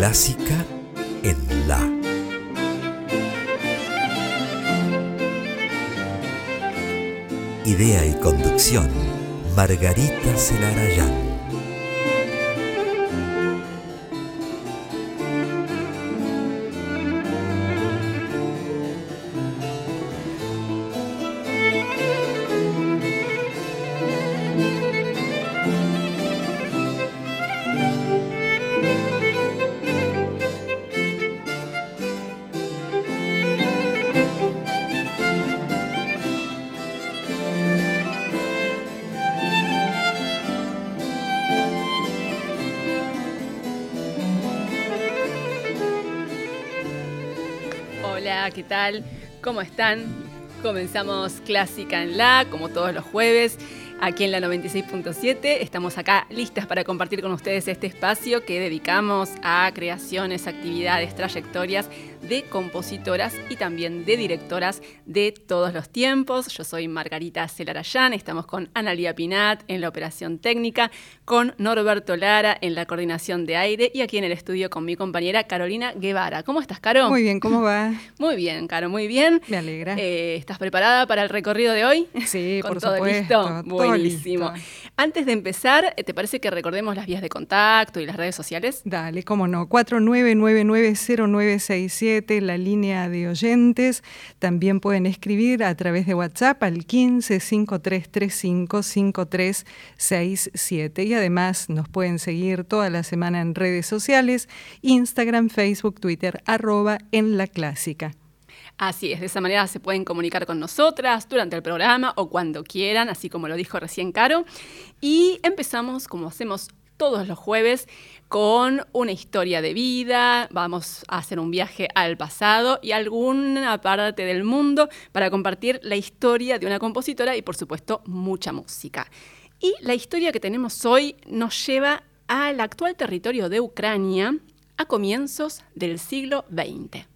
Clásica en La. Idea y conducción, Margarita Celarayán. ¿Cómo están? Comenzamos Clásica en La, como todos los jueves, aquí en la 96.7. Estamos acá listas para compartir con ustedes este espacio que dedicamos a creaciones, actividades, trayectorias de compositoras y también de directoras de todos los tiempos. Yo soy Margarita Celarayán, estamos con Analia Pinat en la operación técnica, con Norberto Lara en la coordinación de aire y aquí en el estudio con mi compañera Carolina Guevara. ¿Cómo estás, Caro? Muy bien, ¿cómo va? Muy bien, Caro, muy bien. Me alegra. Eh, ¿Estás preparada para el recorrido de hoy? Sí, ¿Con por todo supuesto. listo? Buenísimo. Antes de empezar, ¿te parece que recordemos las vías de contacto y las redes sociales? Dale, cómo no. 49990967, la línea de oyentes. También pueden escribir a través de WhatsApp al 1553355367. Y además nos pueden seguir toda la semana en redes sociales, Instagram, Facebook, Twitter, arroba en la clásica. Así es, de esa manera se pueden comunicar con nosotras durante el programa o cuando quieran, así como lo dijo recién Caro. Y empezamos, como hacemos todos los jueves, con una historia de vida, vamos a hacer un viaje al pasado y alguna parte del mundo para compartir la historia de una compositora y por supuesto mucha música. Y la historia que tenemos hoy nos lleva al actual territorio de Ucrania a comienzos del siglo XX.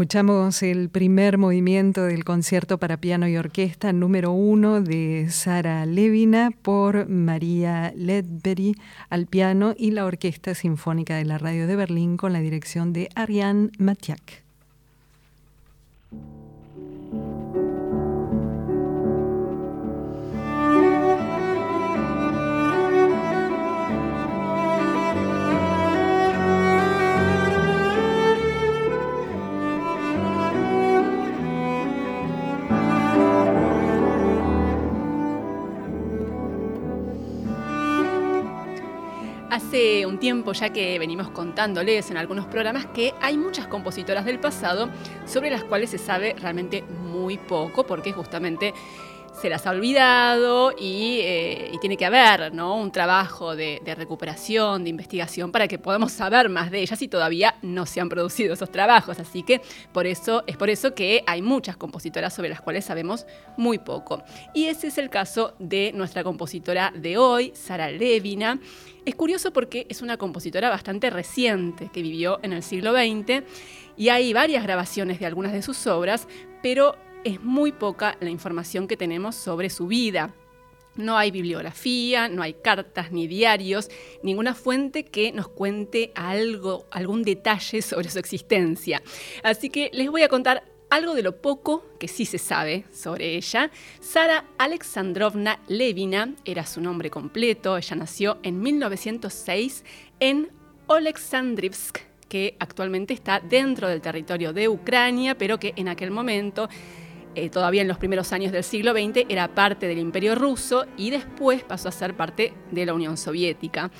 Escuchamos el primer movimiento del concierto para piano y orquesta número uno de Sara Levina por María Ledbery al piano y la Orquesta Sinfónica de la Radio de Berlín con la dirección de Ariane Matiak. Hace un tiempo ya que venimos contándoles en algunos programas que hay muchas compositoras del pasado sobre las cuales se sabe realmente muy poco porque justamente se las ha olvidado eh, y, tiene que haber un trabajo de, recuperación, de investigación para que podamos saber más de ellas y todavía no se han producido esos trabajos. Así que por eso, es por eso que hay muchas compositoras sobre las cuales sabemos muy poco. Y ese es el caso de nuestra compositora de hoy, Sara Levina. Es curioso porque es una compositora bastante reciente que vivió en el siglo XX y hay varias grabaciones de algunas de sus obras, pero es muy poca la información que tenemos sobre su vida. No hay bibliografía, no hay cartas ni diarios, ninguna fuente que nos cuente algo, algún detalle sobre su existencia. Así que les voy a contar algo de lo poco que sí se sabe sobre ella. Sara Alexandrovna Levina era su nombre completo. Ella nació en 1906 en Oleksandrivsk, que actualmente está dentro del territorio de Ucrania, pero que en aquel momento eh, todavía en los primeros años del siglo XX, era parte del Imperio ruso y después pasó a ser parte de la Unión Soviética.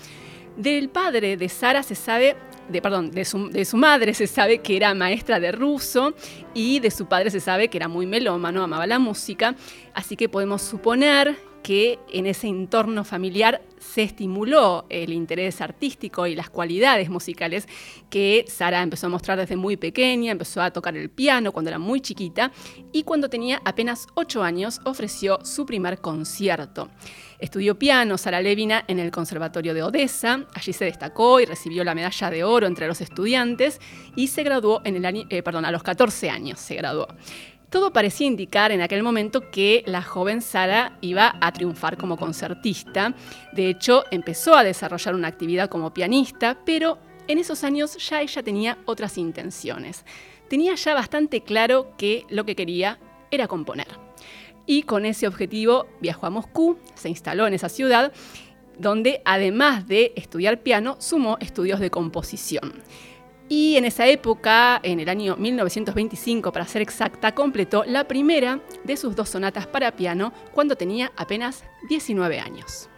Del padre de Sara se sabe, de, perdón, de su, de su, madre se sabe que era maestra de ruso y de su padre se sabe que era muy melómano, amaba la música, así que podemos suponer que en ese entorno familiar se estimuló el interés artístico y las cualidades musicales que Sara empezó a mostrar desde muy pequeña, empezó a tocar el piano cuando era muy chiquita y cuando tenía apenas 8 años ofreció su primer concierto. Estudió piano Sara Levina en el Conservatorio de Odessa, allí se destacó y recibió la medalla de oro entre los estudiantes y se graduó en el año, eh, a los 14 años se graduó. Todo parecía indicar en aquel momento que la joven Sara iba a triunfar como concertista. De hecho, empezó a desarrollar una actividad como pianista, pero en esos años ya ella tenía otras intenciones. Tenía ya bastante claro que lo que quería era componer. Y con ese objetivo viajó a Moscú, se instaló en esa ciudad, donde además de estudiar piano, sumó estudios de composición. Y en esa época, en el año 1925 para ser exacta, completó la primera de sus dos sonatas para piano cuando tenía apenas 19 años.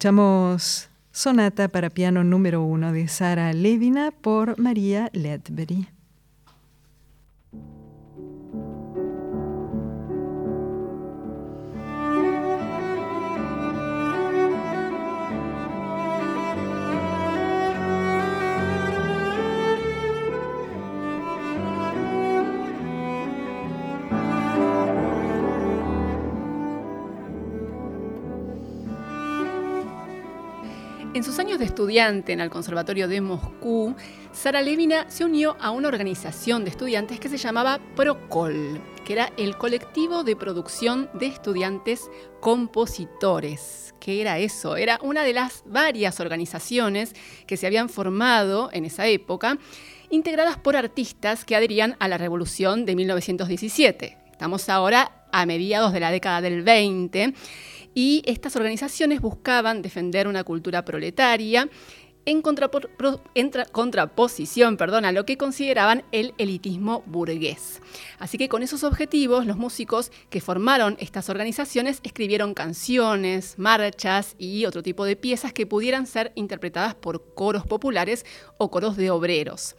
Escuchamos Sonata para piano número uno de Sara Levina por María Ledbury. Estudiante en el Conservatorio de Moscú, Sara Levina se unió a una organización de estudiantes que se llamaba Procol, que era el colectivo de producción de estudiantes compositores. ¿Qué era eso? Era una de las varias organizaciones que se habían formado en esa época, integradas por artistas que adherían a la revolución de 1917. Estamos ahora a mediados de la década del 20 y estas organizaciones buscaban defender una cultura proletaria en, contraposición perdón, a lo que consideraban el elitismo burgués. Así que con esos objetivos, los músicos que formaron estas organizaciones escribieron canciones, marchas y otro tipo de piezas que pudieran ser interpretadas por coros populares o coros de obreros.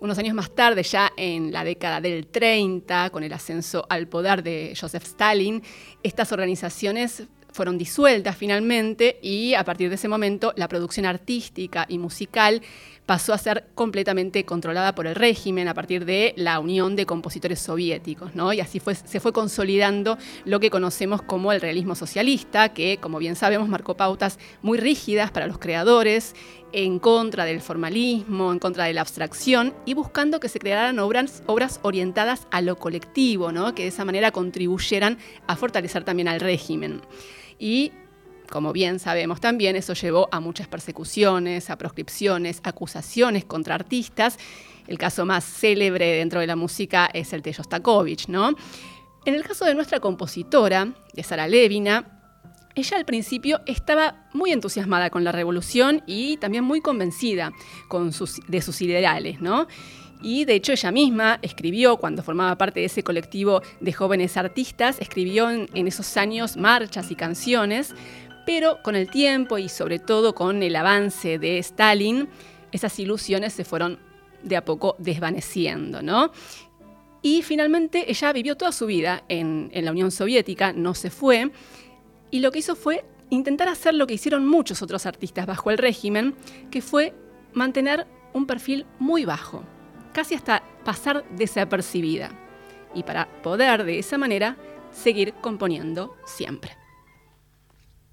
Unos años más tarde, ya en la década del 30, con el ascenso al poder de Joseph Stalin, estas organizaciones fueron disueltas finalmente y a partir de ese momento la producción artística y musical pasó a ser completamente controlada por el régimen a partir de la unión de compositores soviéticos, ¿no? Y así fue, se fue consolidando lo que conocemos como el realismo socialista, que, como bien sabemos, marcó pautas muy rígidas para los creadores, en contra del formalismo, en contra de la abstracción y buscando que se crearan obras, obras orientadas a lo colectivo, ¿no? que de esa manera contribuyeran a fortalecer también al régimen. Y como bien sabemos también, eso llevó a muchas persecuciones, a proscripciones, acusaciones contra artistas. El caso más célebre dentro de la música es el de Shostakovich, ¿no? En el caso de nuestra compositora, de Sara Levina, ella al principio estaba muy entusiasmada con la revolución y también muy convencida de sus ideales, ¿no? Y de hecho ella misma escribió, cuando formaba parte de ese colectivo de jóvenes artistas, escribió en, esos años marchas y canciones, pero con el tiempo y sobre todo con el avance de Stalin, esas ilusiones se fueron de a poco desvaneciendo, ¿no? Y finalmente ella vivió toda su vida en, en, la Unión Soviética, no se fue, y lo que hizo fue intentar hacer lo que hicieron muchos otros artistas bajo el régimen, que fue mantener un perfil muy bajo casi hasta pasar desapercibida, y para poder de esa manera seguir componiendo siempre.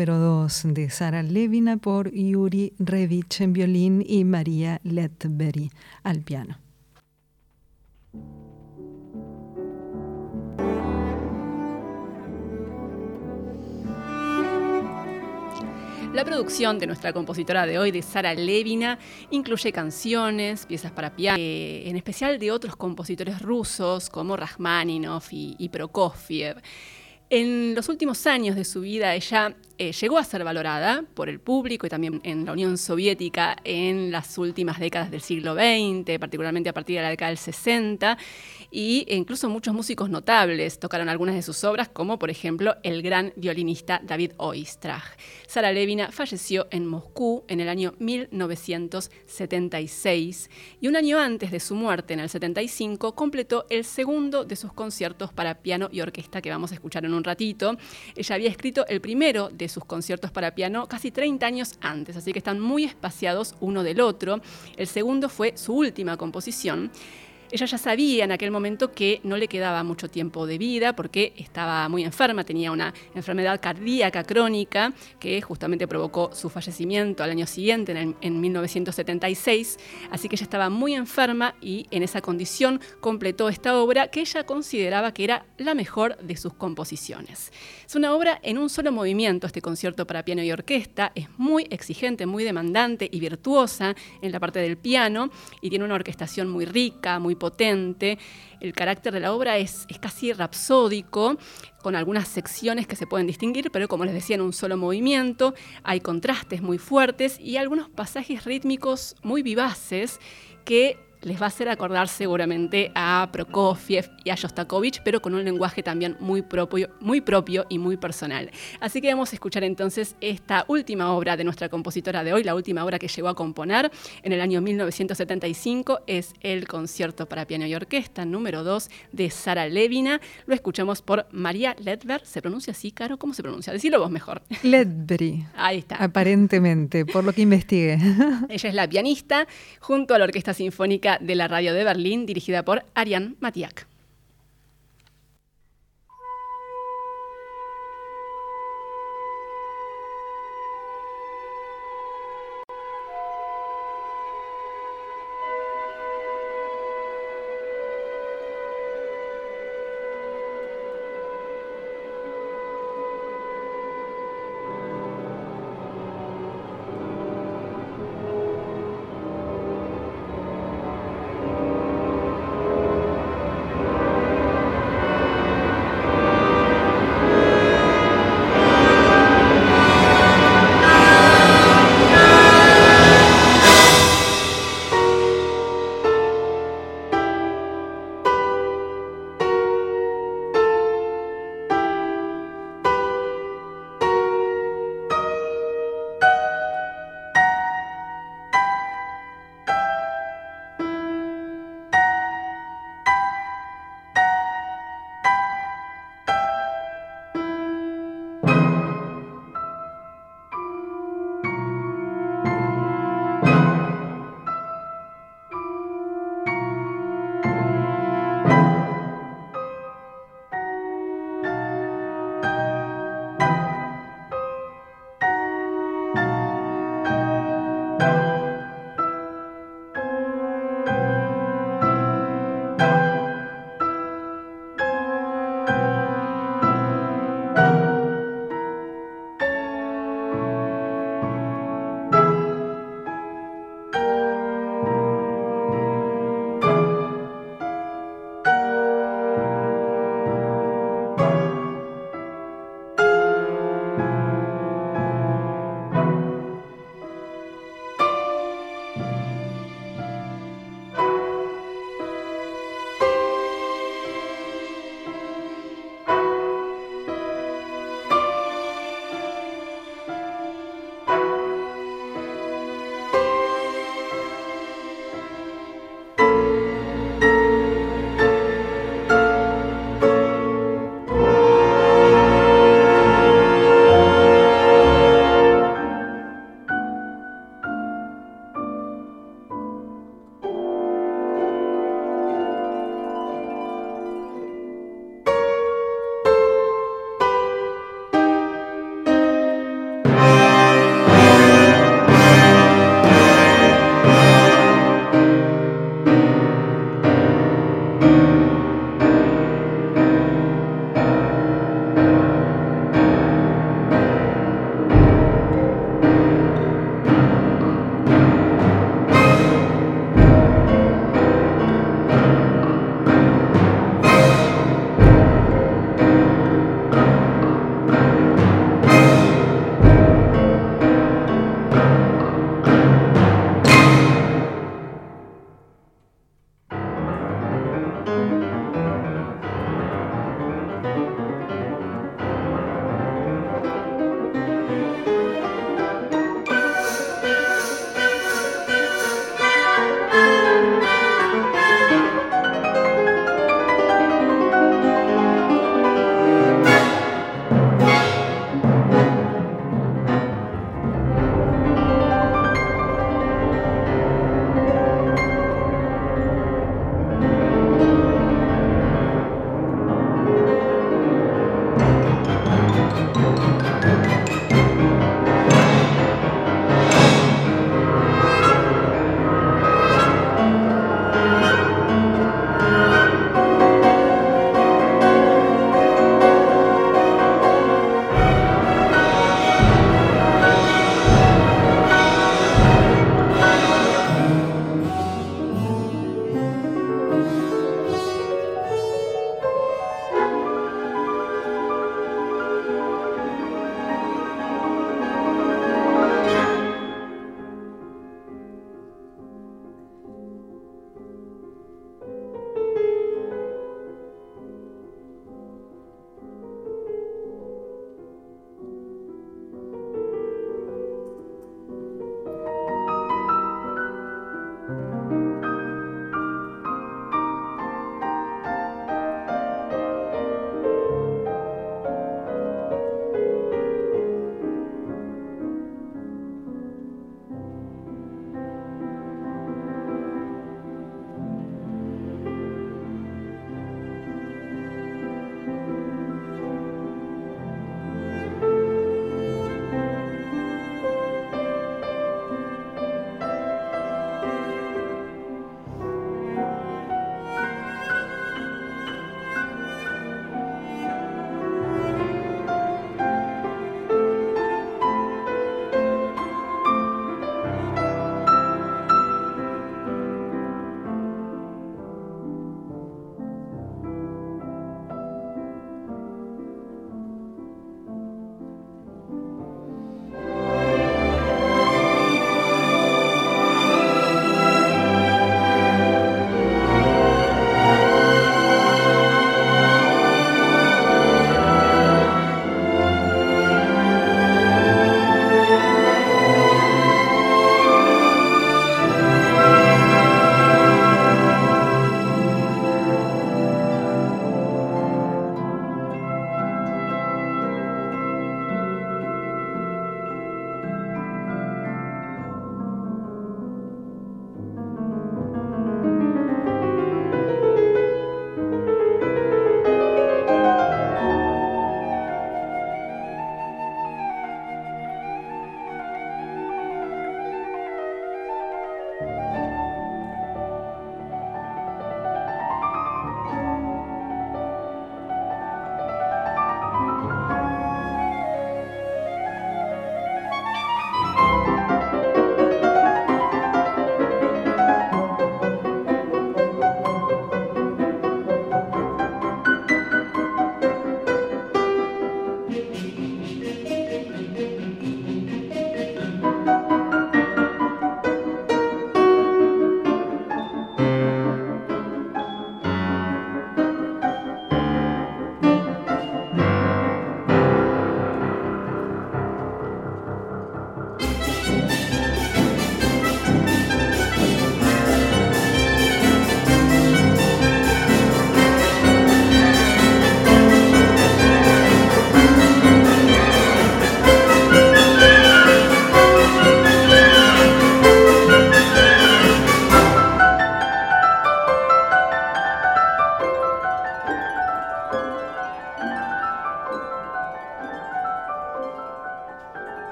número 2 de Sara Levina por Yuri Revich en violín y María Letberry al piano. La producción de nuestra compositora de hoy, de Sara Levina, incluye canciones, piezas para piano, eh, en especial de otros compositores rusos como Rachmaninoff y Prokofiev. En los últimos años de su vida ella eh, llegó a ser valorada por el público y también en la Unión Soviética en las últimas décadas del siglo XX, particularmente a partir de la década del 60, y incluso muchos músicos notables tocaron algunas de sus obras, como por ejemplo el gran violinista David Oistrakh. Sara Levina falleció en Moscú en el año 1976 y un año antes de su muerte, en el 75, completó el segundo de sus conciertos para piano y orquesta que vamos a escuchar en un ratito. Ella había escrito el primero de sus conciertos para piano casi 30 años antes, así que están muy espaciados uno del otro. El segundo fue su última composición. Ella ya sabía en aquel momento que no le quedaba mucho tiempo de vida porque estaba muy enferma, tenía una enfermedad cardíaca crónica que justamente provocó su fallecimiento al año siguiente, en, en 1976. Así que ella estaba muy enferma y en esa condición completó esta obra que ella consideraba que era la mejor de sus composiciones. Es una obra en un solo movimiento, este concierto para piano y orquesta. Es muy exigente, muy demandante y virtuosa en la parte del piano y tiene una orquestación muy rica, muy potente. El carácter de la obra es, es casi rapsódico, con algunas secciones que se pueden distinguir, pero como les decía, en un solo movimiento. Hay contrastes muy fuertes y algunos pasajes rítmicos muy vivaces que les va a hacer acordar seguramente a Prokofiev y a Shostakovich, pero con un lenguaje también muy propio, muy propio y muy personal. Así que vamos a escuchar entonces esta última obra de nuestra compositora de hoy, la última obra que llegó a componer en el año 1975, es el concierto para piano y orquesta número 2 de Sara Levina. Lo escuchamos por María Ledver. ¿Se pronuncia así, Caro? ¿Cómo se pronuncia? Decilo vos mejor. Ledbery. Ahí está. Aparentemente, por lo que investigué. Ella es la pianista junto a la Orquesta Sinfónica de la radio de Berlín dirigida por Ariane Matiak.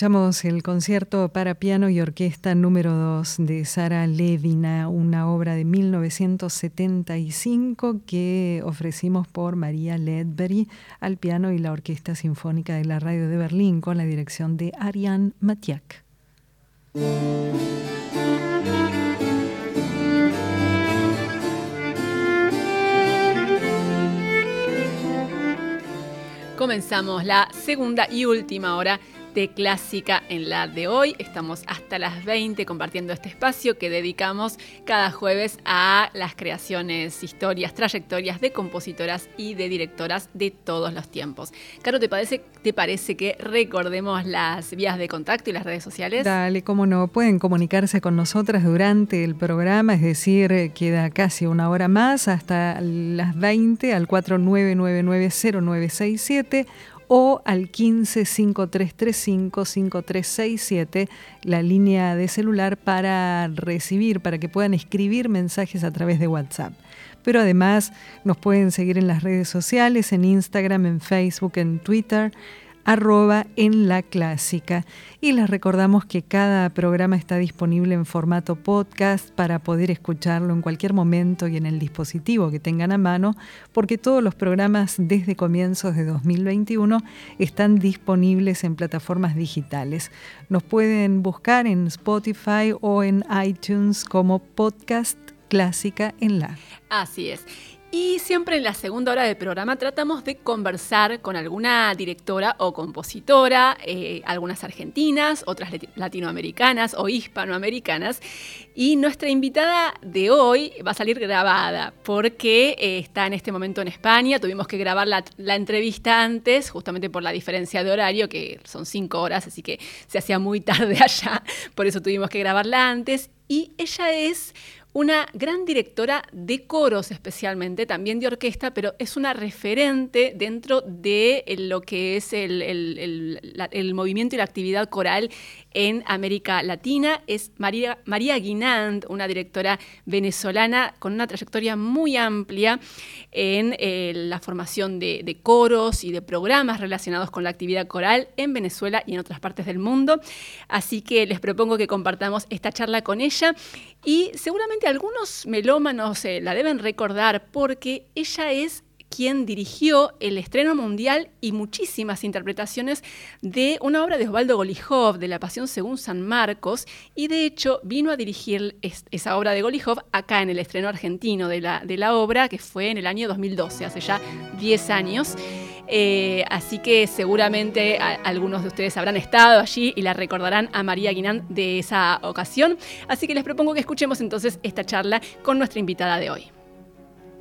Escuchamos el concierto para piano y orquesta número 2 de Sara Levina, una obra de 1975 que ofrecimos por María Ledbury al piano y la Orquesta Sinfónica de la Radio de Berlín con la dirección de Ariane Matiak. Comenzamos la segunda y última hora de Clásica en la de hoy. Estamos hasta las 20 compartiendo este espacio que dedicamos cada jueves a las creaciones, historias, trayectorias de compositoras y de directoras de todos los tiempos. Caro, ¿te parece, ¿te parece que recordemos las vías de contacto y las redes sociales? Dale, cómo no. Pueden comunicarse con nosotras durante el programa, es decir, queda casi una hora más hasta las 20 al 49990967 o al 15 5335 5367, la línea de celular para recibir, para que puedan escribir mensajes a través de WhatsApp. Pero además nos pueden seguir en las redes sociales, en Instagram, en Facebook, en Twitter arroba en la clásica. Y les recordamos que cada programa está disponible en formato podcast para poder escucharlo en cualquier momento y en el dispositivo que tengan a mano, porque todos los programas desde comienzos de 2021 están disponibles en plataformas digitales. Nos pueden buscar en Spotify o en iTunes como podcast clásica en la. Así es. Y siempre en la segunda hora del programa tratamos de conversar con alguna directora o compositora, eh, algunas argentinas, otras latinoamericanas o hispanoamericanas. Y nuestra invitada de hoy va a salir grabada porque eh, está en este momento en España. Tuvimos que grabar la, la, entrevista antes, justamente por la diferencia de horario, que son cinco horas, así que se hacía muy tarde allá. Por eso tuvimos que grabarla antes. Y ella es una gran directora de coros especialmente, también de orquesta, pero es una referente dentro de lo que es el, el movimiento y la actividad coral en América Latina. Es María, María Guinand, una directora venezolana con una trayectoria muy amplia en eh, la formación de, de, coros y de programas relacionados con la actividad coral en Venezuela y en otras partes del mundo. Así que les propongo que compartamos esta charla con ella y seguramente algunos melómanos eh, la deben recordar porque ella es quien dirigió el estreno mundial y muchísimas interpretaciones de una obra de Osvaldo Golijov, de La Pasión según San Marcos, y de hecho vino a dirigir esa obra de Golijov acá en el estreno argentino de la, de la obra, que fue en el año 2012, hace ya 10 años. Eh, así que seguramente algunos de ustedes habrán estado allí y la recordarán a María Guinán de esa ocasión. Así que les propongo que escuchemos entonces esta charla con nuestra invitada de hoy.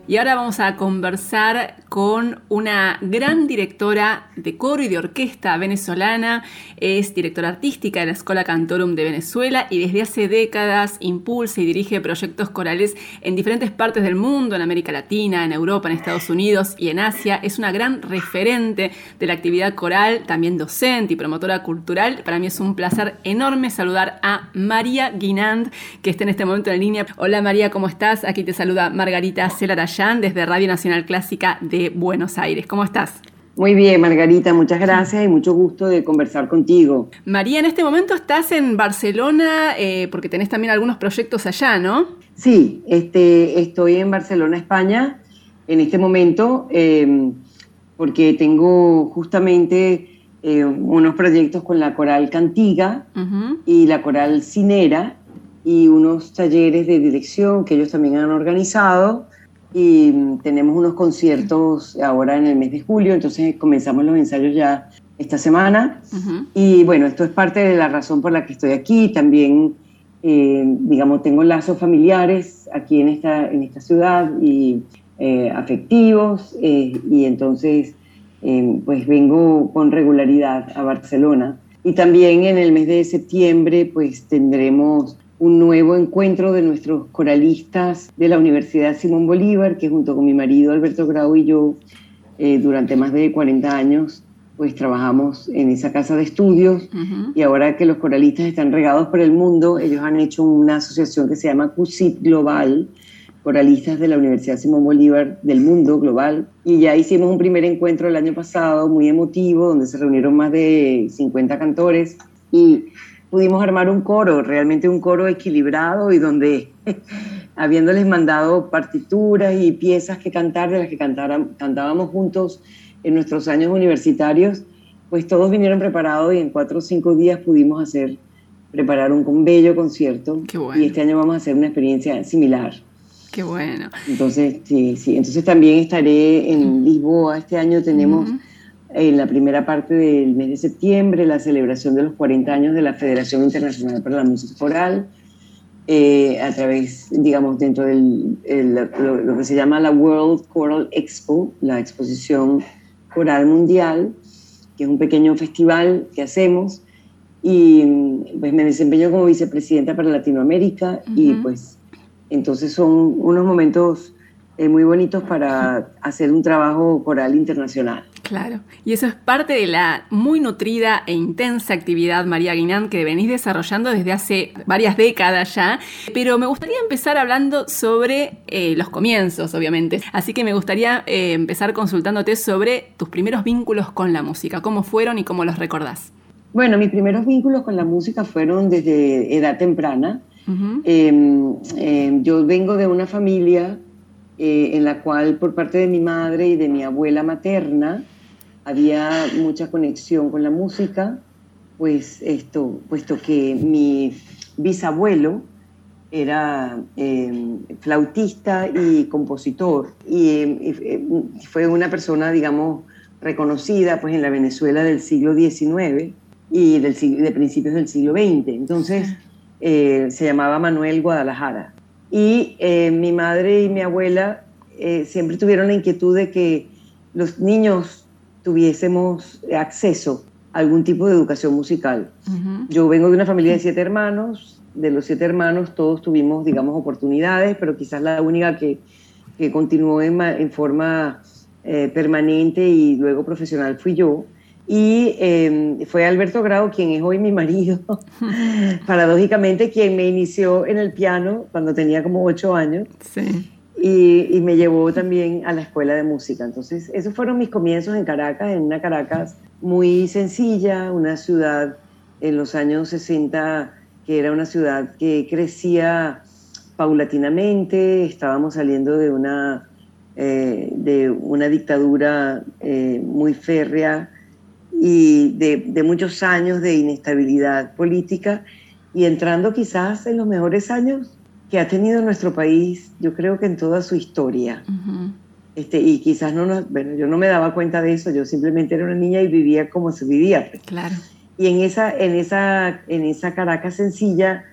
Y ahora vamos a conversar con una gran directora de coro y de orquesta venezolana. Es directora artística de la Escuela Cantorum de Venezuela y desde hace décadas impulsa y dirige proyectos corales en diferentes partes del mundo, en América Latina, en Europa, en Estados Unidos y en Asia. Es una gran referente de la actividad coral, también docente y promotora cultural. Para mí es un placer enorme saludar a María Guinand, que está en este momento en línea. Hola María, ¿cómo estás? Aquí te saluda Margarita Celaraya desde Radio Nacional Clásica de Buenos Aires. ¿Cómo estás? Muy bien, Margarita, muchas gracias y mucho gusto de conversar contigo. María, en este momento estás en Barcelona eh, porque tenés también algunos proyectos allá, ¿no? Sí, este, estoy en Barcelona, España, en este momento, em, porque tengo justamente eh, unos proyectos con la Coral Cantiga y la Coral Cinera y unos talleres de dirección que ellos también han organizado y tenemos unos conciertos ahora en el mes de julio, entonces comenzamos los ensayos ya esta semana. Y bueno, esto es parte de la razón por la que estoy aquí. También, eh, digamos, tengo lazos familiares aquí en esta, en esta ciudad y eh, afectivos, eh, y entonces, pues vengo con regularidad a Barcelona. Y también en el mes de septiembre, pues tendremos un nuevo encuentro de nuestros coralistas de la Universidad Simón Bolívar, que junto con mi marido Alberto Grau y yo, eh, durante más de 40 años, pues trabajamos en esa casa de estudios. Y ahora que los coralistas están regados por el mundo, ellos han hecho una asociación que se llama CUSIP Global, coralistas de la Universidad Simón Bolívar del mundo global. Y ya hicimos un primer encuentro el año pasado, muy emotivo, donde se reunieron más de 50 cantores. Y pudimos armar un coro, realmente un coro equilibrado y donde, habiéndoles mandado partituras y piezas que cantar, de las que cantábamos juntos en nuestros años universitarios, pues todos vinieron preparados y en cuatro o cinco días pudimos hacer, preparar un, bello concierto. Y este año vamos a hacer una experiencia similar. Qué bueno. Entonces, sí, sí. Entonces también estaré en Lisboa. Este año tenemos en la primera parte del mes de septiembre la celebración de los 40 años de la Federación Internacional para la Música Coral. Eh, a través, digamos, dentro de lo, que se llama la World Choral Expo, la exposición coral mundial, que es un pequeño festival que hacemos. Y pues me desempeño como vicepresidenta para Latinoamérica y pues entonces son unos momentos eh, muy bonitos para hacer un trabajo coral internacional. Claro, y eso es parte de la muy nutrida e intensa actividad María Guinán que venís desarrollando desde hace varias décadas ya, pero me gustaría empezar hablando sobre eh, los comienzos, obviamente, así que me gustaría eh, empezar consultándote sobre tus primeros vínculos con la música, cómo fueron y cómo los recordás. Bueno, mis primeros vínculos con la música fueron desde edad temprana. Em, em, yo vengo de una familia eh, en la cual por parte de mi madre y de mi abuela materna había mucha conexión con la música, pues esto, puesto que mi bisabuelo era em, flautista y compositor y, fue una persona, digamos, reconocida pues en la Venezuela del siglo XIX y del, de principios del siglo XX. Entonces, eh, se llamaba Manuel Guadalajara. Y eh, mi madre y mi abuela eh, siempre tuvieron la inquietud de que los niños tuviésemos acceso a algún tipo de educación musical. Yo vengo de una familia de siete hermanos, de los siete hermanos todos tuvimos, digamos, oportunidades, pero quizás la única que, que continuó en, en forma permanente y luego profesional fui yo. Y em, fue Alberto Grau, quien es hoy mi marido, paradójicamente, quien me inició en el piano cuando tenía como ocho años. Sí. Y, me llevó también a la escuela de música. Entonces, esos fueron mis comienzos en Caracas, en una Caracas muy sencilla, una ciudad en los años 60 que era una ciudad que crecía paulatinamente, estábamos saliendo de una, eh, de una dictadura eh, muy férrea y de, muchos años de inestabilidad política y entrando quizás en los mejores años que ha tenido nuestro país, yo creo que en toda su historia. este, y quizás no nos, bueno, yo no me daba cuenta de eso, yo simplemente era una niña y vivía como se vivía. Pues. Claro. Y en esa, en esa, en esa Caracas sencilla,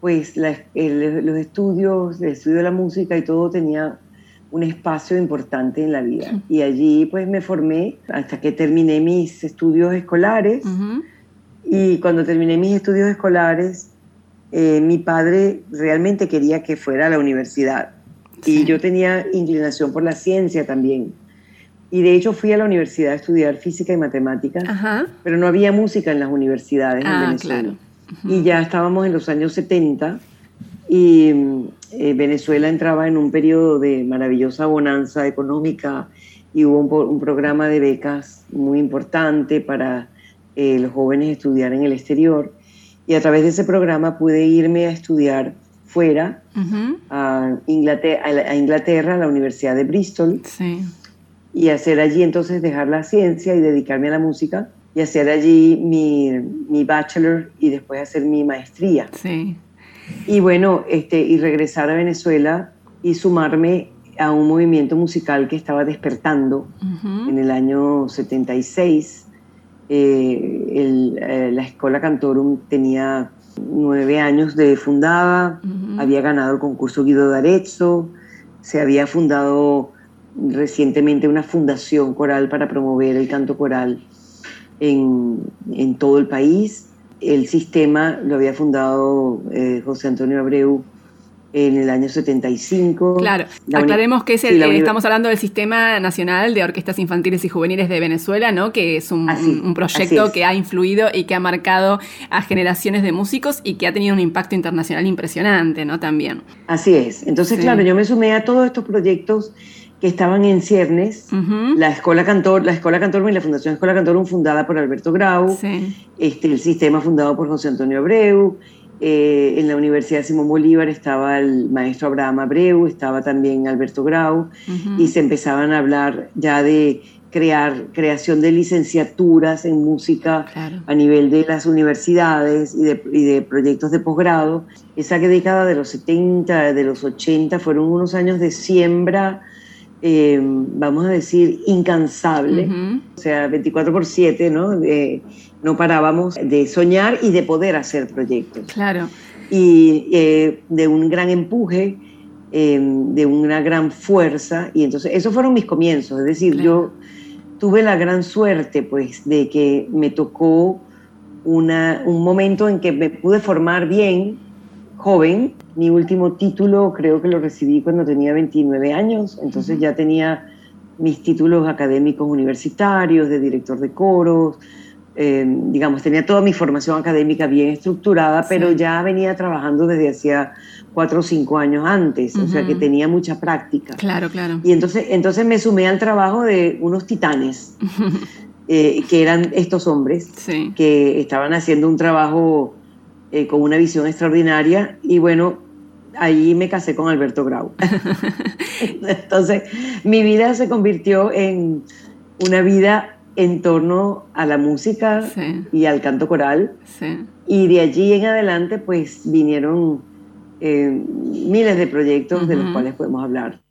pues los estudios, el estudio de la música y todo tenía un espacio importante en la vida. Y allí pues me formé hasta que terminé mis estudios escolares. Y cuando terminé mis estudios escolares, eh, mi padre realmente quería que fuera a la universidad. Y yo tenía inclinación por la ciencia también. Y de hecho fui a la universidad a estudiar física y matemáticas, pero no había música en las universidades en ah, Venezuela. Y ya estábamos en los años 70 y eh, Venezuela entraba en un periodo de maravillosa bonanza económica y hubo un, programa de becas muy importante para eh, los jóvenes estudiar en el exterior. Y a través de ese programa pude irme a estudiar fuera, a, Inglaterra, a, Inglaterra, a la Universidad de Bristol, y hacer allí entonces dejar la ciencia y dedicarme a la música, y hacer allí mi, mi bachelor y después hacer mi maestría. Sí. Y bueno, este, y regresar a Venezuela y sumarme a un movimiento musical que estaba despertando en el año 76. Eh, eh, la Escuela Cantorum tenía nueve años de fundada, había ganado el concurso Guido d'Arezzo, se había fundado recientemente una fundación coral para promover el canto coral en, en todo el país el sistema lo había fundado eh, José Antonio Abreu en el año 75. Claro, aclaremos que es el, eh, estamos hablando del Sistema Nacional de Orquestas Infantiles y Juveniles de Venezuela, ¿no? que es un, proyecto que ha influido y que ha marcado a generaciones de músicos y que ha tenido un impacto internacional impresionante, ¿no? También. Así es. Entonces, claro, yo me sumé a todos estos proyectos que estaban en ciernes, la Escuela Cantor, la Escuela Cantor y la Fundación Escuela Cantor, fundada por Alberto Grau, este, el sistema fundado por José Antonio Abreu, eh, en la Universidad Simón Bolívar estaba el maestro Abraham Abreu, estaba también Alberto Grau, y se empezaban a hablar ya de crear, creación de licenciaturas en música a nivel de las universidades y de, proyectos de posgrado. Esa década de los 70, de los 80, fueron unos años de siembra, eh, vamos a decir, incansable, o sea, 24 por 7, ¿no? no parábamos de soñar y de poder hacer proyectos. Claro. Y eh, de un gran empuje, eh, de una gran fuerza. Y entonces, esos fueron mis comienzos. Es decir, yo tuve la gran suerte, pues, de que me tocó una, un momento en que me pude formar bien, joven. Mi último título creo que lo recibí cuando tenía 29 años, entonces ya tenía mis títulos académicos universitarios, de director de coros, eh, digamos, tenía toda mi formación académica bien estructurada, pero ya venía trabajando desde hacía cuatro o cinco años antes, o sea que tenía mucha práctica. Claro, claro. Y entonces, entonces me sumé al trabajo de unos titanes, eh, que eran estos hombres, que estaban haciendo un trabajo eh, con una visión extraordinaria y bueno, ahí me casé con Alberto Grau. Entonces, mi vida se convirtió en una vida en torno a la música y al canto coral. Y de allí en adelante, pues vinieron eh, miles de proyectos de los cuales podemos hablar.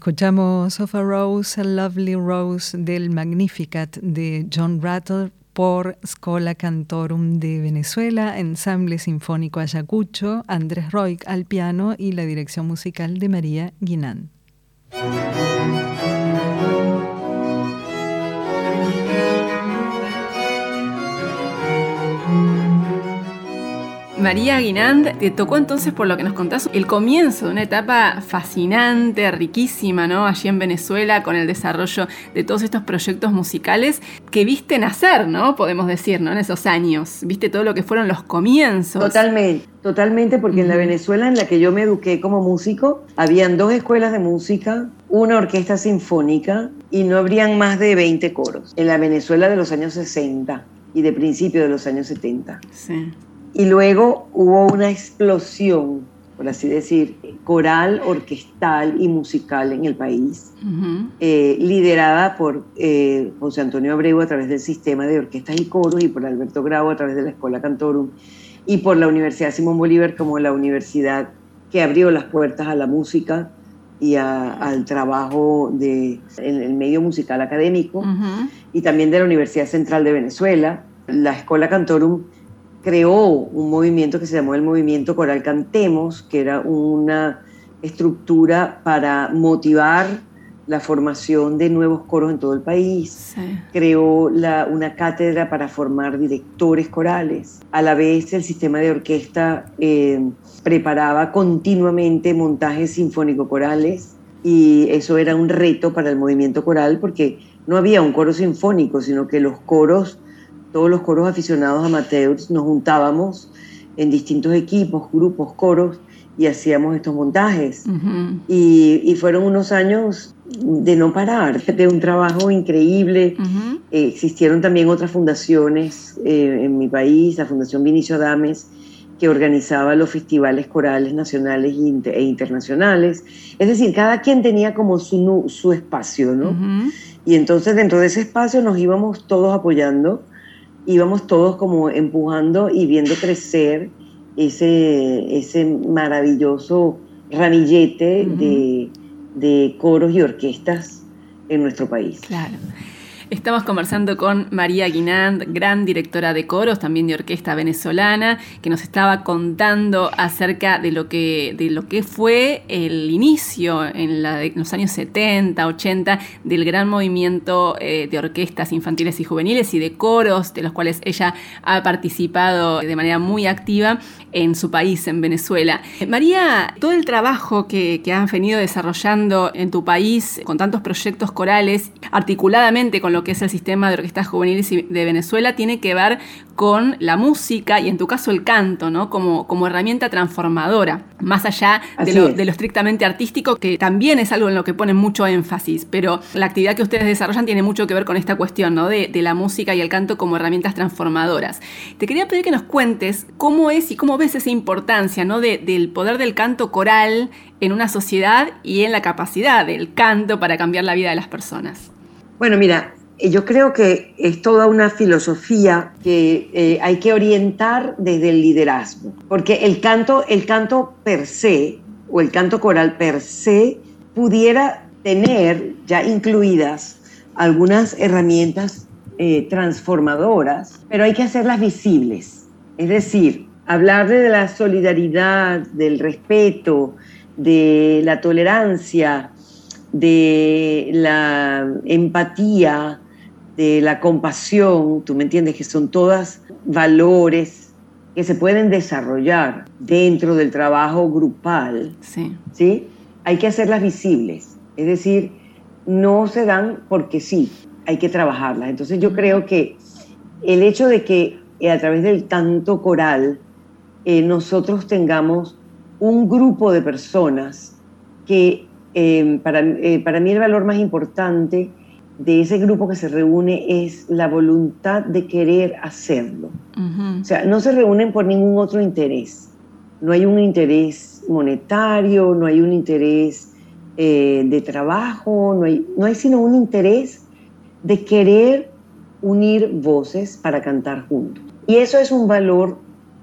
Escuchamos Of a Rose, a Lovely Rose del Magnificat de John Rattle por Scola Cantorum de Venezuela, Ensamble Sinfónico Ayacucho, Andrés Roy al piano y la dirección musical de María Guinán. María Guinand, te tocó entonces, por lo que nos contás, el comienzo de una etapa fascinante, riquísima, ¿no? Allí en Venezuela, con el desarrollo de todos estos proyectos musicales que viste nacer, ¿no? Podemos decir, ¿no? En esos años. Viste todo lo que fueron los comienzos. Totalmente, totalmente, porque en la Venezuela en la que yo me eduqué como músico, habían dos escuelas de música, una orquesta sinfónica y no habrían más de 20 coros. En la Venezuela de los años 60 y de principio de los años 70. Sí. Y luego hubo una explosión, por así decir, coral, orquestal y musical en el país, eh, liderada por eh, José Antonio Abreu a través del sistema de orquestas y coros y por Alberto Grau a través de la Escuela Cantorum y por la Universidad Simón Bolívar como la universidad que abrió las puertas a la música y al trabajo de, en el medio musical académico y también de la Universidad Central de Venezuela. La Escuela Cantorum creó un movimiento que se llamó el Movimiento Coral Cantemos, que era una estructura para motivar la formación de nuevos coros en todo el país. Creó una cátedra para formar directores corales. A la vez el sistema de orquesta eh, preparaba continuamente montajes sinfónico-corales y eso era un reto para el movimiento coral porque no había un coro sinfónico, sino que los coros todos los coros aficionados amateurs nos juntábamos en distintos equipos, grupos, coros y hacíamos estos montajes. y, fueron unos años de no parar, de un trabajo increíble. Eh, existieron también otras fundaciones eh, en mi país, la Fundación Vinicio Dames, que organizaba los festivales corales nacionales e internacionales. Es decir, cada quien tenía como su, su espacio, ¿no? Y entonces dentro de ese espacio nos íbamos todos apoyando íbamos todos como empujando y viendo crecer ese, ese maravilloso ramillete de, de coros y orquestas en nuestro país. Claro. Estamos conversando con María Guinand, gran directora de coros, también de orquesta venezolana, que nos estaba contando acerca de lo que, de lo que fue el inicio en, los años 70, 80 del gran movimiento eh, de orquestas infantiles y juveniles y de coros, de los cuales ella ha participado de manera muy activa en su país, en Venezuela. María, todo el trabajo que, que han venido desarrollando en tu país con tantos proyectos corales, articuladamente con lo que es el sistema de orquestas juveniles de Venezuela, tiene que ver con la música y en tu caso el canto, ¿no? Como, como herramienta transformadora, más allá de lo, estrictamente artístico, que también es algo en lo que ponen mucho énfasis, pero la actividad que ustedes desarrollan tiene mucho que ver con esta cuestión, ¿no? De, la música y el canto como herramientas transformadoras. Te quería pedir que nos cuentes cómo es y cómo ves esa importancia, ¿no? del poder del canto coral en una sociedad y en la capacidad del canto para cambiar la vida de las personas. Bueno, mira, yo creo que es toda una filosofía que eh, hay que orientar desde el liderazgo, porque el canto, el canto per se, o el canto coral per se, pudiera tener ya incluidas algunas herramientas eh, transformadoras, pero hay que hacerlas visibles. Es decir, hablar de la solidaridad, del respeto, de la tolerancia, de la empatía, de la compasión, tú me entiendes que son todas valores que se pueden desarrollar dentro del trabajo grupal. Sí. ¿sí? Hay que hacerlas visibles, es decir, no se dan porque sí, hay que trabajarlas. Entonces yo creo que el hecho de que eh, a través del canto coral eh, nosotros tengamos un grupo de personas que eh, para, para mí el valor más importante de ese grupo que se reúne es la voluntad de querer hacerlo. O sea, no se reúnen por ningún otro interés. No hay un interés monetario, no hay un interés eh, de trabajo, no hay, no hay sino un interés de querer unir voces para cantar juntos. Y eso es un valor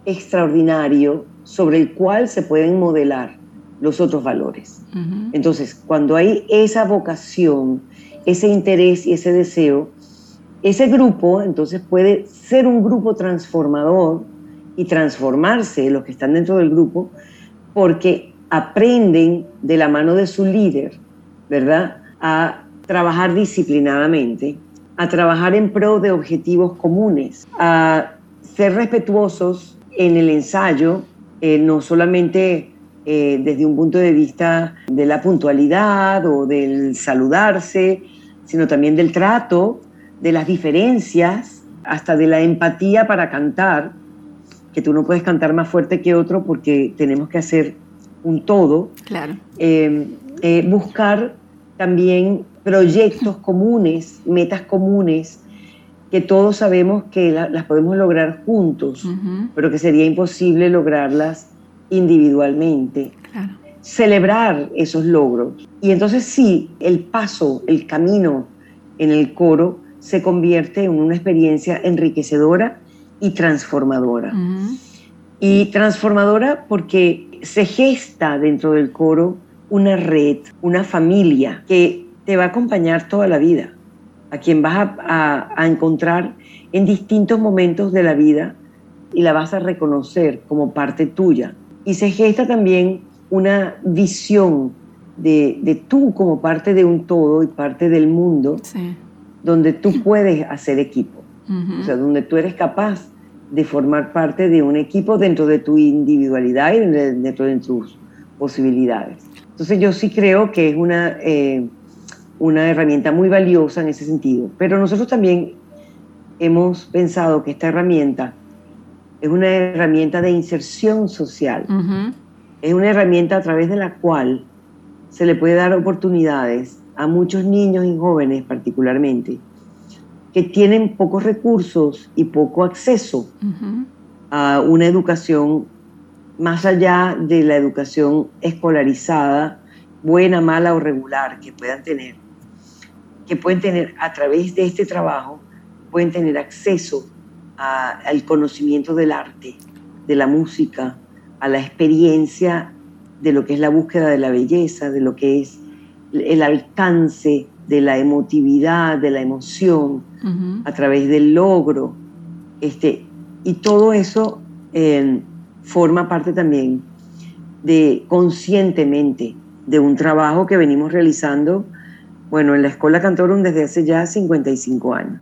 extraordinario sobre el cual se pueden modelar los otros valores. Entonces, cuando hay esa vocación, ese interés y ese deseo, ese grupo entonces puede ser un grupo transformador y transformarse los que están dentro del grupo porque aprenden de la mano de su líder, ¿verdad? A trabajar disciplinadamente, a trabajar en pro de objetivos comunes, a ser respetuosos en el ensayo, eh, no solamente eh, desde un punto de vista de la puntualidad o del saludarse, sino también del trato, de las diferencias, hasta de la empatía para cantar, que tú no puedes cantar más fuerte que otro porque tenemos que hacer un todo. Claro. Eh, eh, buscar también proyectos comunes, metas comunes, que todos sabemos que las podemos lograr juntos, pero que sería imposible lograrlas individualmente. Celebrar esos logros. Y entonces sí, el paso, el camino en el coro se convierte en una experiencia enriquecedora y transformadora. Y transformadora porque se gesta dentro del coro una red, una familia que te va a acompañar toda la vida, a quien vas a, a encontrar en distintos momentos de la vida y la vas a reconocer como parte tuya y se gesta también una visión de, de, tú como parte de un todo y parte del mundo, donde tú puedes hacer equipo, o sea, donde tú eres capaz de formar parte de un equipo dentro de tu individualidad y dentro de tus posibilidades. Entonces yo sí creo que es una, eh, una herramienta muy valiosa en ese sentido, pero nosotros también hemos pensado que esta herramienta es una herramienta de inserción social. Es una herramienta a través de la cual se le puede dar oportunidades a muchos niños y jóvenes particularmente que tienen pocos recursos y poco acceso a una educación más allá de la educación escolarizada, buena, mala o regular que puedan tener, que pueden tener a través de este trabajo, pueden tener acceso al conocimiento del arte, de la música, a la experiencia de lo que es la búsqueda de la belleza, de lo que es el alcance de la emotividad, de la emoción, a través del logro. Este, y todo eso eh, forma parte también de conscientemente de un trabajo que venimos realizando, bueno, en la Escuela Cantorum desde hace ya 55 años.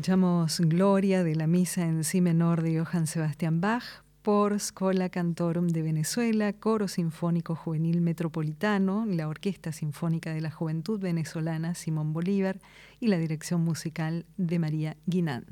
Escuchamos Gloria de la Misa en Si menor de Johann Sebastian Bach por Scola Cantorum de Venezuela, Coro Sinfónico Juvenil Metropolitano, la Orquesta Sinfónica de la Juventud Venezolana Simón Bolívar y la dirección musical de María Guinán.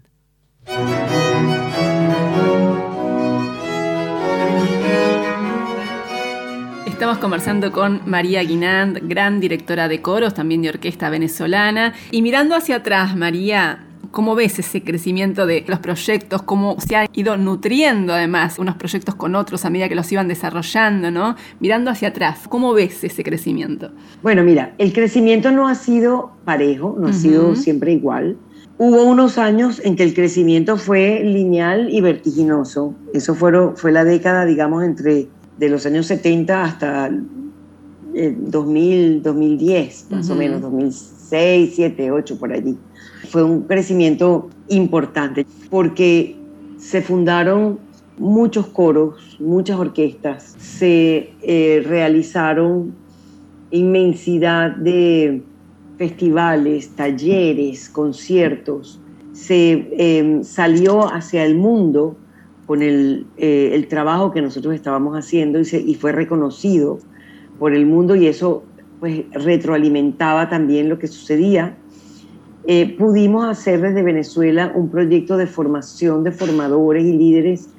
Estamos conversando con María Guinand, gran directora de coros, también de orquesta venezolana. Y mirando hacia atrás, María, ¿cómo ves ese crecimiento de los proyectos? ¿Cómo se ha ido nutriendo además unos proyectos con otros a medida que los iban desarrollando, ¿no? Mirando hacia atrás, ¿cómo ves ese crecimiento? Bueno, mira, el crecimiento no ha sido parejo, no ha sido siempre igual. Hubo unos años en que el crecimiento fue lineal y vertiginoso. Eso fue, fue la década, digamos, entre de los años 70 hasta 2000, eh, 2010, más o menos, 2006, 7, 8, por allí. Fue un crecimiento importante porque se fundaron muchos coros, muchas orquestas, se eh, realizaron inmensidad de festivales, talleres, conciertos, se eh, salió hacia el mundo con el, eh, el trabajo que nosotros estábamos haciendo y, y, fue reconocido por el mundo y eso pues retroalimentaba también lo que sucedía. Eh, pudimos hacer desde Venezuela un proyecto de formación de formadores y líderes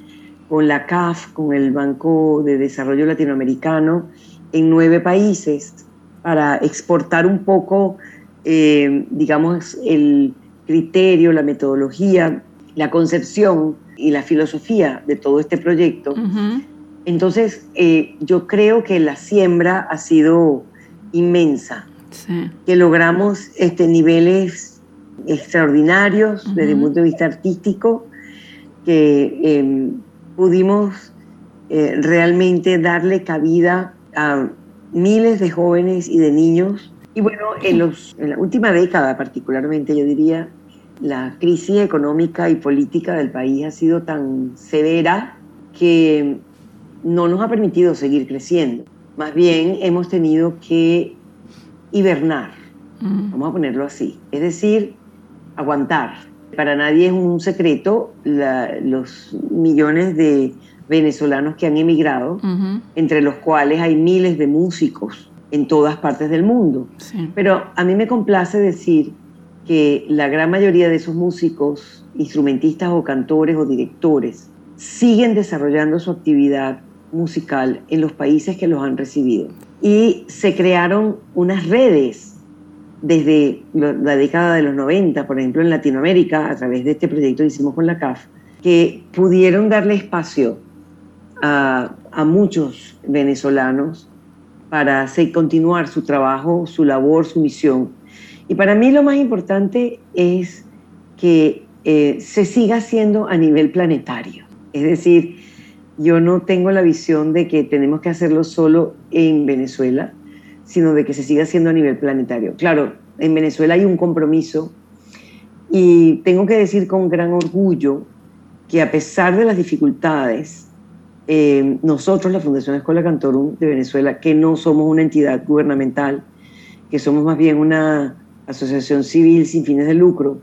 con la CAF, con el Banco de Desarrollo Latinoamericano, en nueve países para exportar un poco, eh, digamos, el criterio, la metodología, la concepción y la filosofía de todo este proyecto. Entonces, eh, yo creo que la siembra ha sido inmensa, que logramos este, niveles extraordinarios desde el punto de vista artístico, que em, pudimos eh, realmente darle cabida a miles de jóvenes y de niños. Y bueno, en, los, en la última década particularmente, yo diría, la crisis económica y política del país ha sido tan severa que no nos ha permitido seguir creciendo. Más bien hemos tenido que hibernar, vamos a ponerlo así. Es decir, aguantar. Para nadie es un secreto los millones de venezolanos que han emigrado, entre los cuales hay miles de músicos en todas partes del mundo. Pero a mí me complace decir que la gran mayoría de esos músicos, instrumentistas o cantores o directores, siguen desarrollando su actividad musical en los países que los han recibido. Y se crearon unas redes desde la década de los 90, por ejemplo en Latinoamérica, a través de este proyecto que hicimos con la CAF, que pudieron darle espacio a, a muchos venezolanos para hacer, continuar su trabajo, su labor, su misión y para mí lo más importante es que eh, se siga haciendo a nivel planetario. Es decir, yo no tengo la visión de que tenemos que hacerlo solo en Venezuela, sino de que se siga haciendo a nivel planetario. Claro, en Venezuela hay un compromiso y tengo que decir con gran orgullo que a pesar de las dificultades, eh, nosotros, la Fundación Escuela Cantorum de Venezuela, que no somos una entidad gubernamental, que somos más bien una asociación civil sin fines de lucro,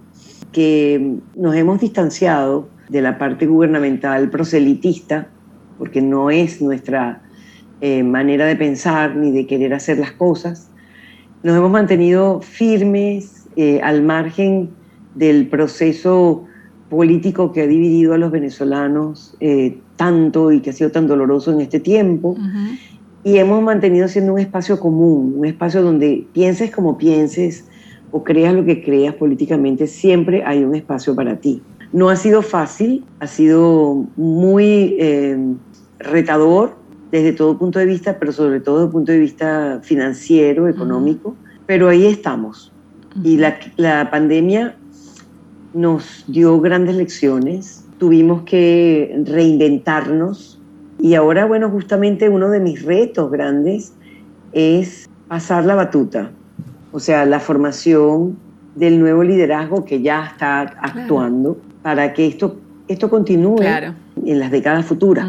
que nos hemos distanciado de la parte gubernamental proselitista, porque no es nuestra eh, manera de pensar ni de querer hacer las cosas. Nos hemos mantenido firmes eh, al margen del proceso político que ha dividido a los venezolanos eh, tanto y que ha sido tan doloroso en este tiempo. Y hemos mantenido siendo un espacio común, un espacio donde pienses como pienses, o creas lo que creas políticamente, siempre hay un espacio para ti. No ha sido fácil, ha sido muy eh, retador desde todo punto de vista, pero sobre todo desde el punto de vista financiero, económico, pero ahí estamos. Y la, la pandemia nos dio grandes lecciones, tuvimos que reinventarnos. Y ahora, bueno, justamente uno de mis retos grandes es pasar la batuta, o sea, la formación del nuevo liderazgo que ya está actuando para que esto, esto continúe en las décadas futuras.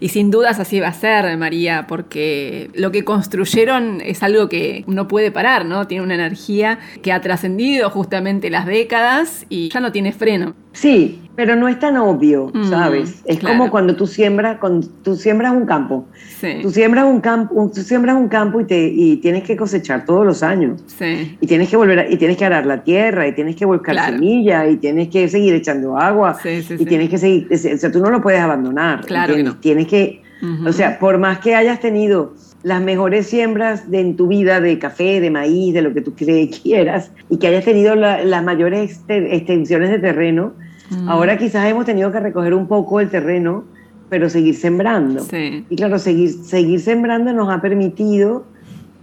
Y sin dudas así va a ser, María, porque lo que construyeron es algo que no puede parar, ¿no? Tiene una energía que ha trascendido justamente las décadas y ya no tiene freno. Sí, pero no es tan obvio, ¿sabes? Es como cuando tú siembras, cuando tú siembras un campo. Sí. Tú siembras un campo, tú siembras un campo y, te, y tienes que cosechar todos los años. Sí. Y tienes que volver y tienes que arar la tierra y tienes que volcar semilla y tienes que seguir echando agua sí, y tienes que seguir, o sea, tú no lo puedes abandonar. Claro que no. Tienes que, o sea, por más que hayas tenido las mejores siembras de, en tu vida de café, de maíz, de lo que tú quieras, y que hayas tenido las mayores extensiones de terreno, Mm. Ahora quizás hemos tenido que recoger un poco el terreno, pero seguir sembrando. Y claro, seguir, seguir sembrando nos ha permitido,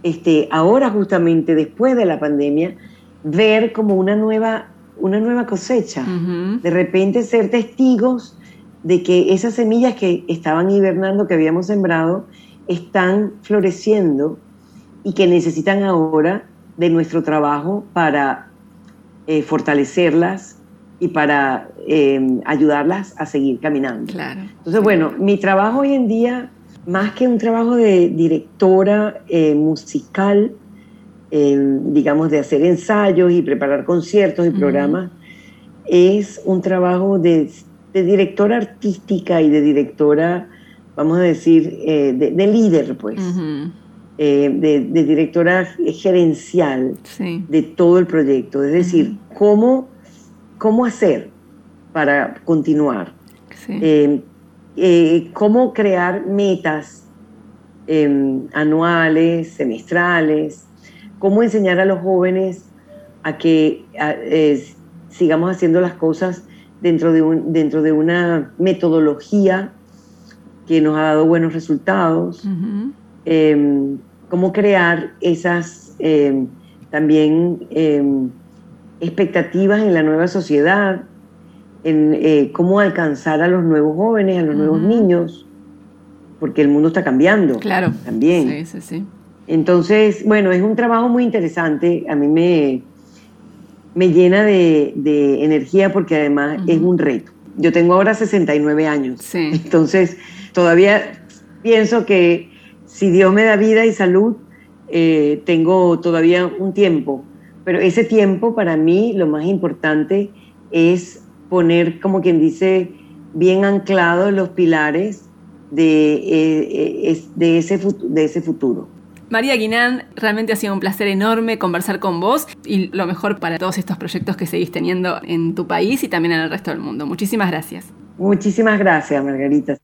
este, ahora justamente después de la pandemia, ver como una nueva, una nueva cosecha. De repente ser testigos de que esas semillas que estaban hibernando, que habíamos sembrado, están floreciendo y que necesitan ahora de nuestro trabajo para eh, fortalecerlas, y para eh, ayudarlas a seguir caminando. Claro. Entonces, bueno, mi trabajo hoy en día, más que un trabajo de directora eh, musical, eh, digamos, de hacer ensayos y preparar conciertos y programas, es un trabajo de, directora artística y de directora, vamos a decir, de, líder, pues. de, directora gerencial de todo el proyecto. Es decir, cómo cómo hacer para continuar, eh, eh, cómo crear metas em, anuales, semestrales, cómo enseñar a los jóvenes a que sigamos haciendo las cosas dentro de, un, dentro de una metodología que nos ha dado buenos resultados, em, cómo crear esas em, también expectativas en la nueva sociedad, en eh, cómo alcanzar a los nuevos jóvenes, a los nuevos niños, porque el mundo está cambiando. Claro. También. Sí, sí, sí. Entonces, bueno, es un trabajo muy interesante. A mí me, me llena de, energía porque además es un reto. Yo tengo ahora 69 años. Sí. Entonces, todavía pienso que si Dios me da vida y salud, eh, tengo todavía un tiempo pero ese tiempo para mí lo más importante es poner, como quien dice, bien anclados los pilares de, eh, eh, de, ese, de ese futuro. María Guinán, realmente ha sido un placer enorme conversar con vos y lo mejor para todos estos proyectos que seguís teniendo en tu país y también en el resto del mundo. Muchísimas gracias. Muchísimas gracias, Margarita.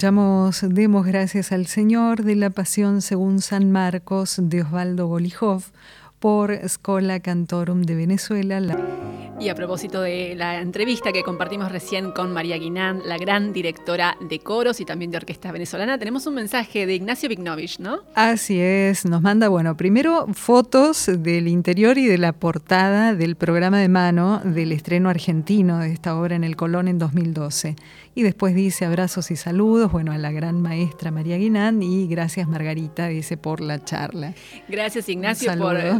Escuchamos Demos Gracias al Señor de la Pasión según San Marcos de Osvaldo Golijov por Scola Cantorum de Venezuela. Y a propósito de la entrevista que compartimos recién con María Guinán, la gran directora de coros y también de orquesta venezolana, tenemos un mensaje de Ignacio Vignovich, ¿no? Así es, nos manda, bueno, primero fotos del interior y de la portada del programa de mano del estreno argentino de esta obra en el Colón en 2012. Y después dice abrazos y saludos, bueno, a la gran maestra María Guinán y gracias Margarita, dice, por la charla. Gracias Ignacio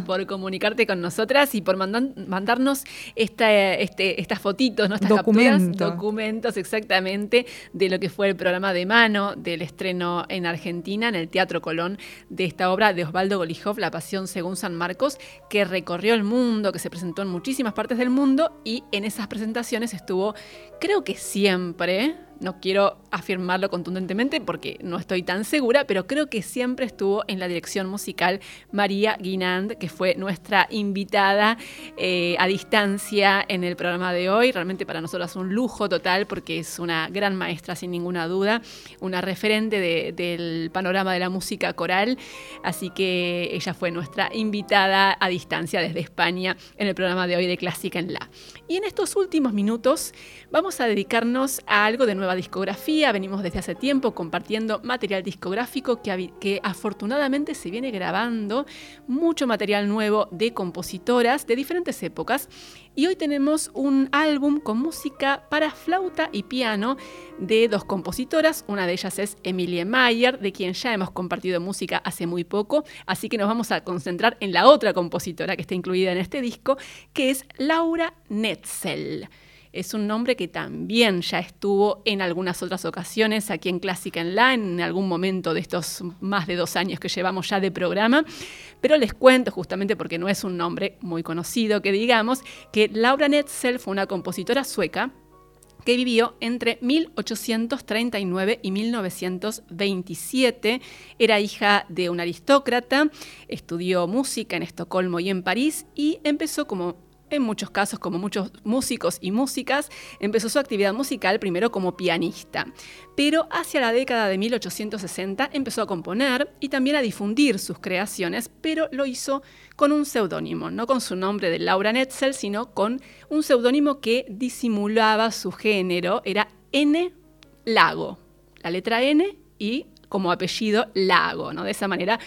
por, comunicarte con nosotras y por mandarnos esta, este, estas fotitos, ¿no? estas documentos. documentos exactamente de lo que fue el programa de mano del estreno en Argentina, en el Teatro Colón, de esta obra de Osvaldo Golijov, La Pasión según San Marcos, que recorrió el mundo, que se presentó en muchísimas partes del mundo y en esas presentaciones estuvo, creo que siempre, no quiero afirmarlo contundentemente porque no estoy tan segura, pero creo que siempre estuvo en la dirección musical María Guinand, que fue nuestra invitada eh, a distancia en el programa de hoy. Realmente para nosotros es un lujo total porque es una gran maestra sin ninguna duda, una referente del panorama de la música coral, así que ella fue nuestra invitada a distancia desde España en el programa de hoy de Clásica en La. Y en estos últimos minutos vamos a dedicarnos a algo de nueva discografía, venimos desde hace tiempo compartiendo material discográfico que, que afortunadamente se viene grabando, mucho material nuevo de compositoras de diferentes épocas. Y hoy tenemos un álbum con música para flauta y piano de dos compositoras. Una de ellas es Emilie Mayer, de quien ya hemos compartido música hace muy poco. Así que nos vamos a concentrar en la otra compositora que está incluida en este disco, que es Laura Netzel es un nombre que también ya estuvo en algunas otras ocasiones aquí en Clásica en La, en algún momento de estos más de dos años que llevamos ya de programa. Pero les cuento, justamente porque no es un nombre muy conocido, que digamos, que Laura Netzel fue una compositora sueca que vivió entre 1839 y 1927. Era hija de un aristócrata, estudió música en Estocolmo y en París y empezó como en muchos casos, como muchos músicos y músicas, empezó su actividad musical primero como pianista, pero hacia la década de 1860 empezó a componer y también a difundir sus creaciones, pero lo hizo con un seudónimo, no con su nombre de Laura Netzel, sino con un seudónimo que disimulaba su género, era N. Lago, la letra N y como apellido Lago, ¿no? De esa manera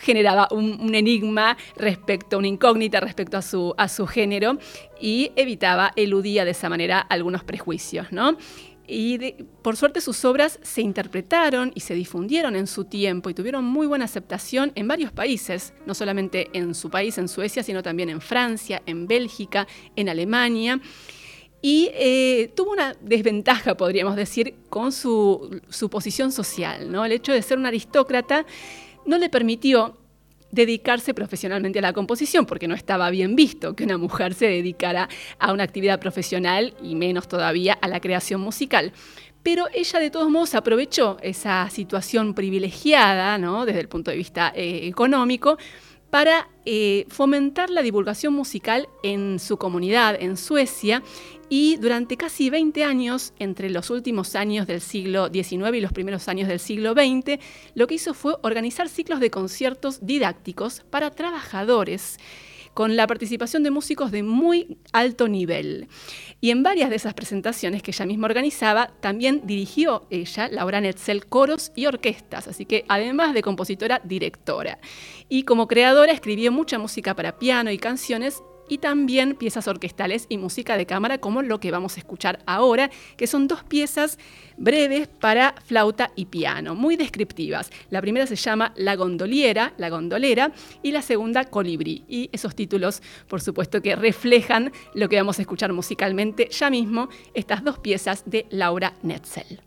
generaba un, enigma respecto, una incógnita respecto a su, a su género y evitaba, eludía de esa manera algunos prejuicios, ¿no? Y por suerte sus obras se interpretaron y se difundieron en su tiempo y tuvieron muy buena aceptación en varios países, no solamente en su país, en Suecia, sino también en Francia, en Bélgica, en Alemania. Y eh, tuvo una desventaja, podríamos decir, con su, su posición social, ¿no? El hecho de ser un aristócrata no le permitió dedicarse profesionalmente a la composición, porque no estaba bien visto que una mujer se dedicara a una actividad profesional y menos todavía a la creación musical. Pero ella de todos modos aprovechó esa situación privilegiada, desde el punto de vista eh, económico, para eh, fomentar la divulgación musical en su comunidad, en Suecia, y durante casi 20 años, entre los últimos años del siglo XIX y los primeros años del siglo XX, lo que hizo fue organizar ciclos de conciertos didácticos para trabajadores con la participación de músicos de muy alto nivel. Y en varias de esas presentaciones que ella misma organizaba, también dirigió ella, Laura Netzel, coros y orquestas, así que además de compositora, directora. Y como creadora escribió mucha música para piano y canciones y también piezas orquestales y música de cámara como lo que vamos a escuchar ahora, que son dos piezas breves para flauta y piano, muy descriptivas. La primera se llama La gondoliera, La gondolera, y la segunda Colibrí. Y esos títulos, por supuesto, que reflejan lo que vamos a escuchar musicalmente ya mismo, estas dos piezas de Laura Netzel.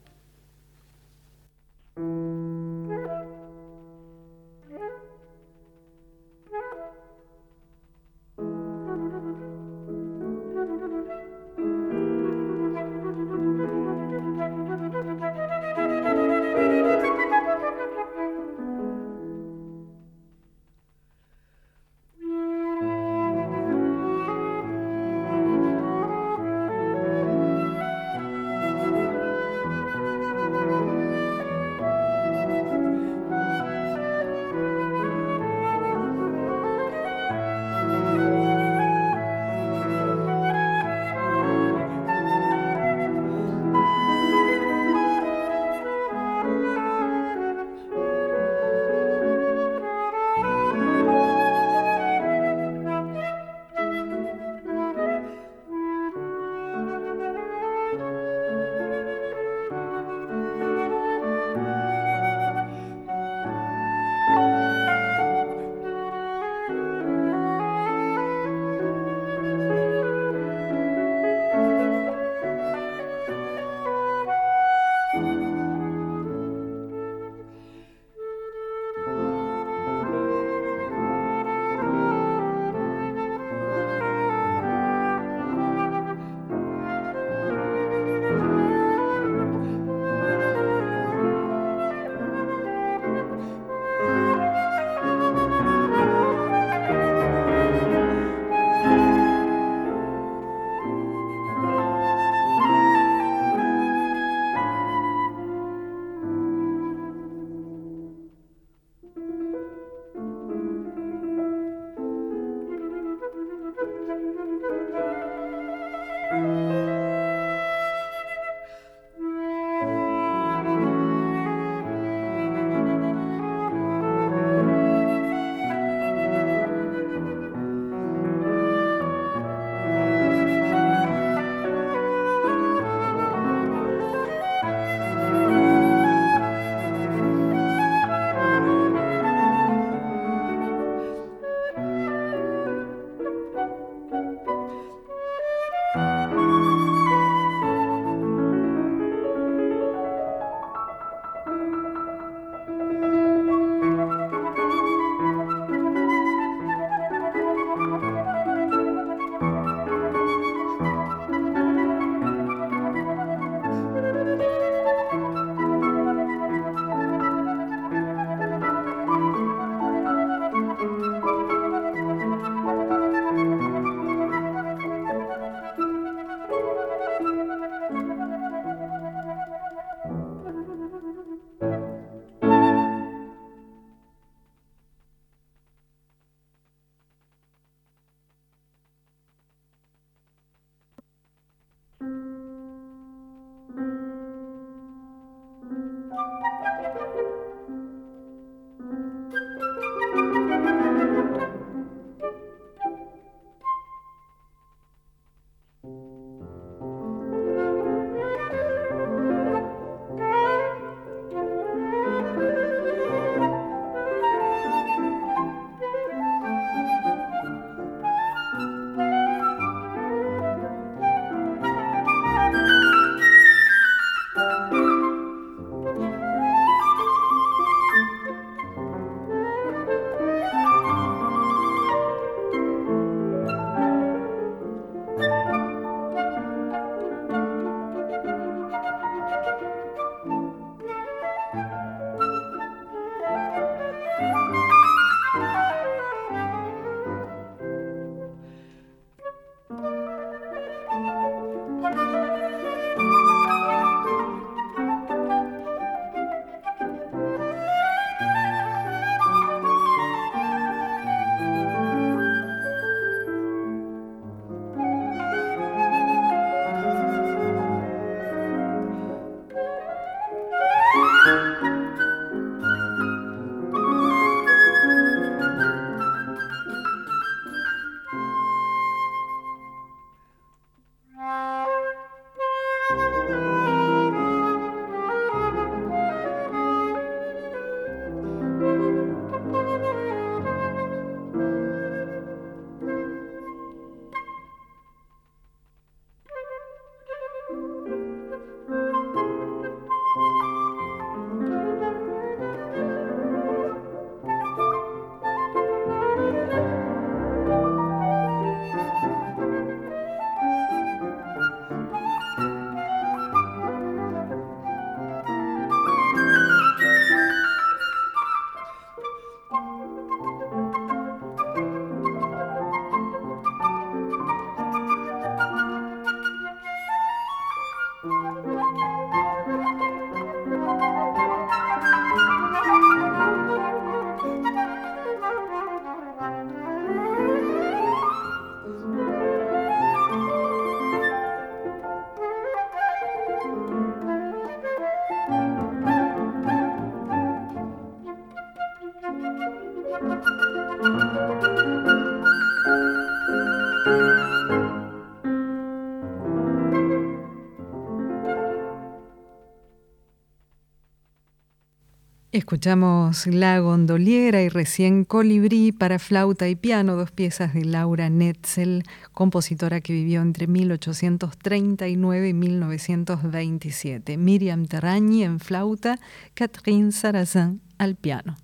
Escuchamos La Gondoliera y recién Colibrí para flauta y piano, dos piezas de Laura Netzel, compositora que vivió entre 1839 y 1927. Miriam Terragni en flauta, Catherine Sarrazin al piano.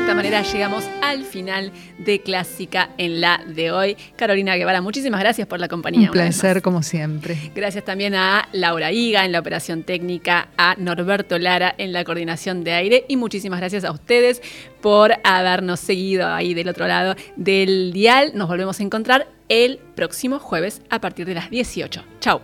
Esta manera llegamos al final de Clásica en la de hoy. Carolina Guevara, muchísimas gracias por la compañía. Un placer, como siempre. Gracias también a Laura Higa en la operación técnica, a Norberto Lara en la coordinación de aire y muchísimas gracias a ustedes por habernos seguido ahí del otro lado del dial. Nos volvemos a encontrar el próximo jueves a partir de las 18. Chau.